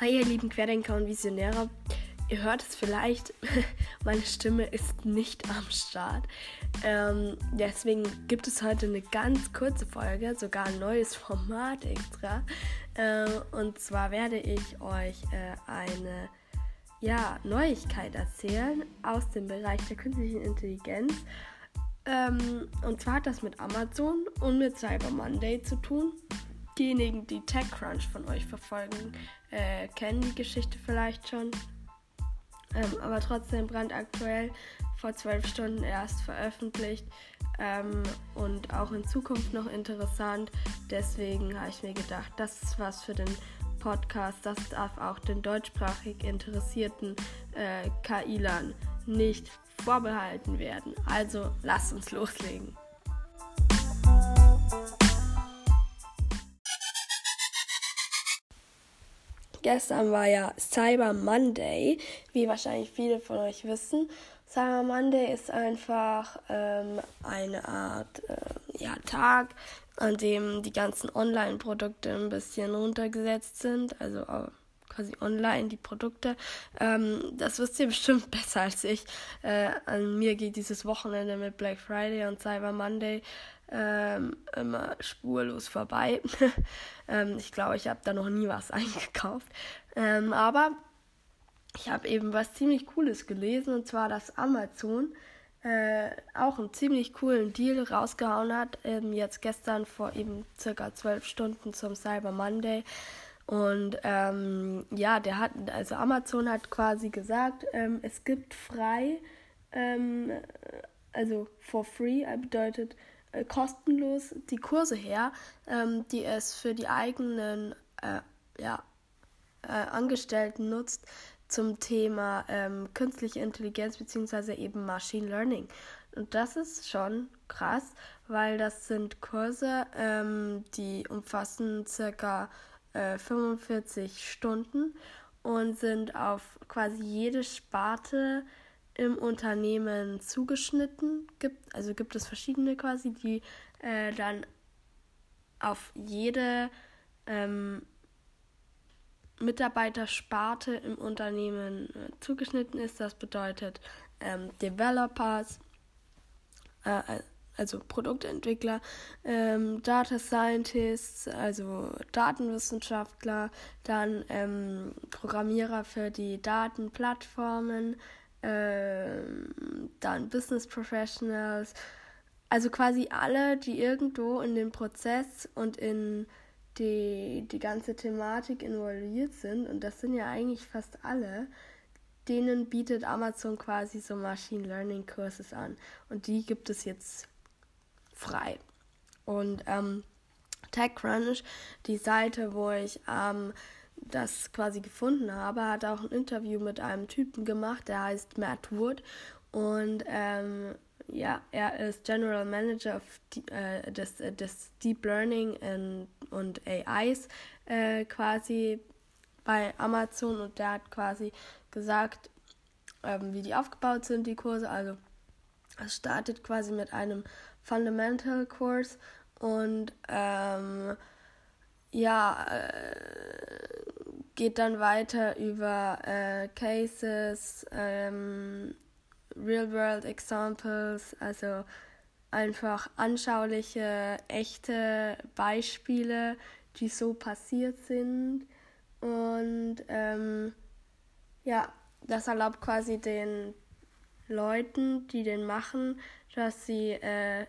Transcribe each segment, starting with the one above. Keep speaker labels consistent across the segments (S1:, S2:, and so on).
S1: Hi ihr lieben Querdenker und Visionäre. Ihr hört es vielleicht, meine Stimme ist nicht am Start. Ähm, deswegen gibt es heute eine ganz kurze Folge, sogar ein neues Format extra. Äh, und zwar werde ich euch äh, eine ja, Neuigkeit erzählen aus dem Bereich der künstlichen Intelligenz. Ähm, und zwar hat das mit Amazon und mit Cyber Monday zu tun diejenigen, die TechCrunch von euch verfolgen, äh, kennen die Geschichte vielleicht schon. Ähm, aber trotzdem brandaktuell, vor zwölf Stunden erst veröffentlicht ähm, und auch in Zukunft noch interessant. Deswegen habe ich mir gedacht, das ist was für den Podcast. Das darf auch den deutschsprachig interessierten äh, KI-Lern nicht vorbehalten werden. Also lasst uns loslegen. Gestern war ja Cyber Monday, wie wahrscheinlich viele von euch wissen. Cyber Monday ist einfach ähm, eine Art äh, ja, Tag, an dem die ganzen Online-Produkte ein bisschen runtergesetzt sind, also quasi online die Produkte. Ähm, das wisst ihr bestimmt besser als ich. Äh, an mir geht dieses Wochenende mit Black Friday und Cyber Monday ähm, immer spurlos vorbei. ähm, ich glaube, ich habe da noch nie was eingekauft. Ähm, aber ich habe eben was ziemlich Cooles gelesen und zwar, dass Amazon äh, auch einen ziemlich coolen Deal rausgehauen hat. Ähm, jetzt gestern vor eben circa zwölf Stunden zum Cyber Monday. Und ähm, ja, der hat, also Amazon hat quasi gesagt, ähm, es gibt frei, ähm, also for free, bedeutet äh, kostenlos die Kurse her, ähm, die es für die eigenen äh, ja, äh, Angestellten nutzt zum Thema ähm, künstliche Intelligenz bzw. eben Machine Learning. Und das ist schon krass, weil das sind Kurse, ähm, die umfassen circa 45 äh, Stunden und sind auf quasi jede Sparte im Unternehmen zugeschnitten gibt. Also gibt es verschiedene quasi, die äh, dann auf jede ähm, Mitarbeitersparte im Unternehmen äh, zugeschnitten ist. Das bedeutet ähm, Developers, äh, also Produktentwickler, ähm, Data Scientists, also Datenwissenschaftler, dann ähm, Programmierer für die Datenplattformen, ähm, dann Business Professionals, also quasi alle, die irgendwo in den Prozess und in die, die ganze Thematik involviert sind, und das sind ja eigentlich fast alle, denen bietet Amazon quasi so Machine Learning Kurses an. Und die gibt es jetzt frei. Und ähm, TechCrunch, die Seite, wo ich ähm, das quasi gefunden habe, hat auch ein Interview mit einem Typen gemacht, der heißt Matt Wood. Und ähm, ja, er ist General Manager äh, des, äh, des Deep Learning in, und AIs äh, quasi bei Amazon und der hat quasi gesagt, ähm, wie die aufgebaut sind, die Kurse. Also es startet quasi mit einem Fundamental Kurs und ähm, ja, äh, geht dann weiter über äh, Cases, ähm, Real-World Examples, also einfach anschauliche, echte Beispiele, die so passiert sind. Und ähm, ja, das erlaubt quasi den Leuten, die den machen, dass sie äh,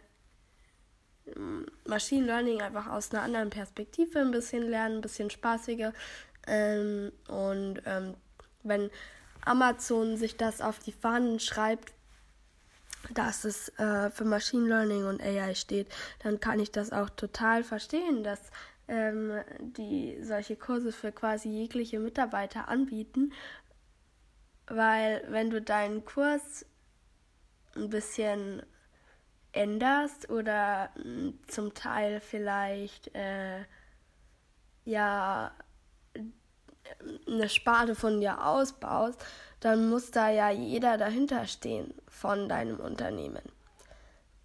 S1: Machine Learning einfach aus einer anderen Perspektive ein bisschen lernen, ein bisschen spaßiger. Ähm, und ähm, wenn Amazon sich das auf die Fahnen schreibt, dass es äh, für Machine Learning und AI steht, dann kann ich das auch total verstehen, dass ähm, die solche Kurse für quasi jegliche Mitarbeiter anbieten, weil wenn du deinen Kurs ein bisschen änderst oder hm, zum Teil vielleicht äh, ja eine Sparte von dir ausbaust, dann muss da ja jeder dahinter stehen von deinem Unternehmen.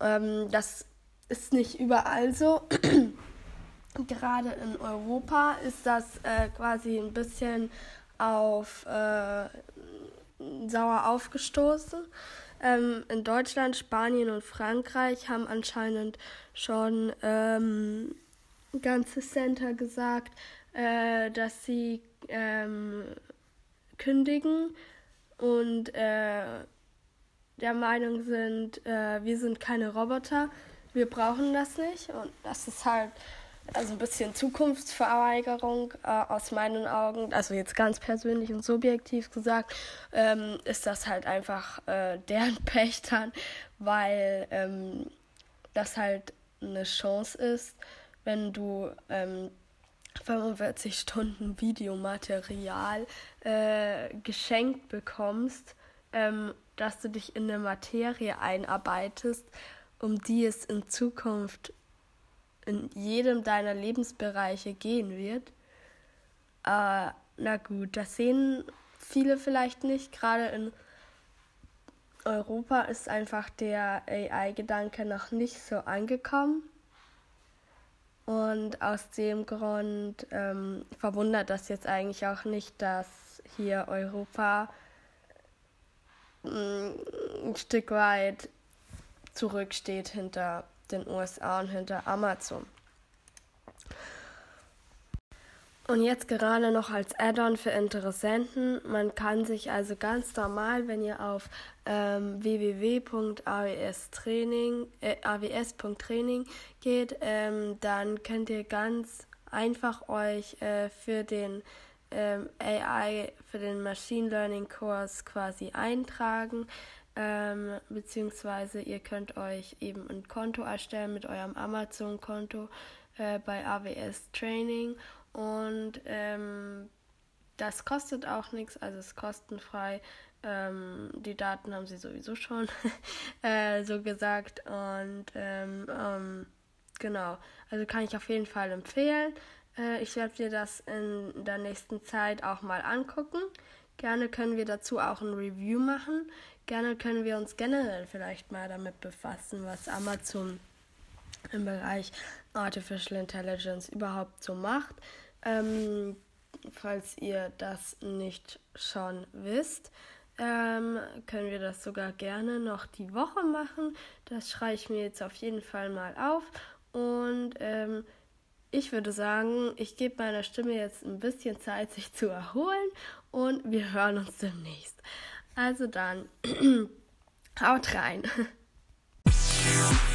S1: Ähm, das ist nicht überall so. gerade in Europa ist das äh, quasi ein bisschen auf äh, sauer aufgestoßen. Ähm, in Deutschland, Spanien und Frankreich haben anscheinend schon ähm, ganze Center gesagt, äh, dass sie ähm, kündigen und äh, der Meinung sind, äh, wir sind keine Roboter, wir brauchen das nicht. Und das ist halt also ein bisschen Zukunftsverweigerung äh, aus meinen Augen. Also jetzt ganz persönlich und subjektiv gesagt, ähm, ist das halt einfach äh, deren Pech dann, weil ähm, das halt eine Chance ist, wenn du ähm, 45 Stunden Videomaterial äh, geschenkt bekommst, ähm, dass du dich in eine Materie einarbeitest, um die es in Zukunft in jedem deiner Lebensbereiche gehen wird. Äh, na gut, das sehen viele vielleicht nicht. Gerade in Europa ist einfach der AI-Gedanke noch nicht so angekommen. Und aus dem Grund ähm, verwundert das jetzt eigentlich auch nicht, dass hier Europa mm, ein Stück weit zurücksteht hinter den USA und hinter Amazon. Und jetzt gerade noch als Add-on für Interessenten. Man kann sich also ganz normal, wenn ihr auf ähm, www.aws.training äh, aws.training geht, ähm, dann könnt ihr ganz einfach euch äh, für den ähm, AI, für den Machine Learning Kurs quasi eintragen ähm, beziehungsweise ihr könnt euch eben ein Konto erstellen mit eurem Amazon-Konto äh, bei AWS Training und ähm, das kostet auch nichts, also ist kostenfrei. Ähm, die Daten haben sie sowieso schon äh, so gesagt und ähm, ähm, genau, also kann ich auf jeden Fall empfehlen. Äh, ich werde dir das in der nächsten Zeit auch mal angucken. Gerne können wir dazu auch ein Review machen. Gerne können wir uns generell vielleicht mal damit befassen, was Amazon im Bereich Artificial Intelligence überhaupt so macht. Ähm, falls ihr das nicht schon wisst, ähm, können wir das sogar gerne noch die Woche machen. Das schreibe ich mir jetzt auf jeden Fall mal auf. Und ähm, ich würde sagen, ich gebe meiner Stimme jetzt ein bisschen Zeit, sich zu erholen. Und wir hören uns demnächst. Also dann, haut rein.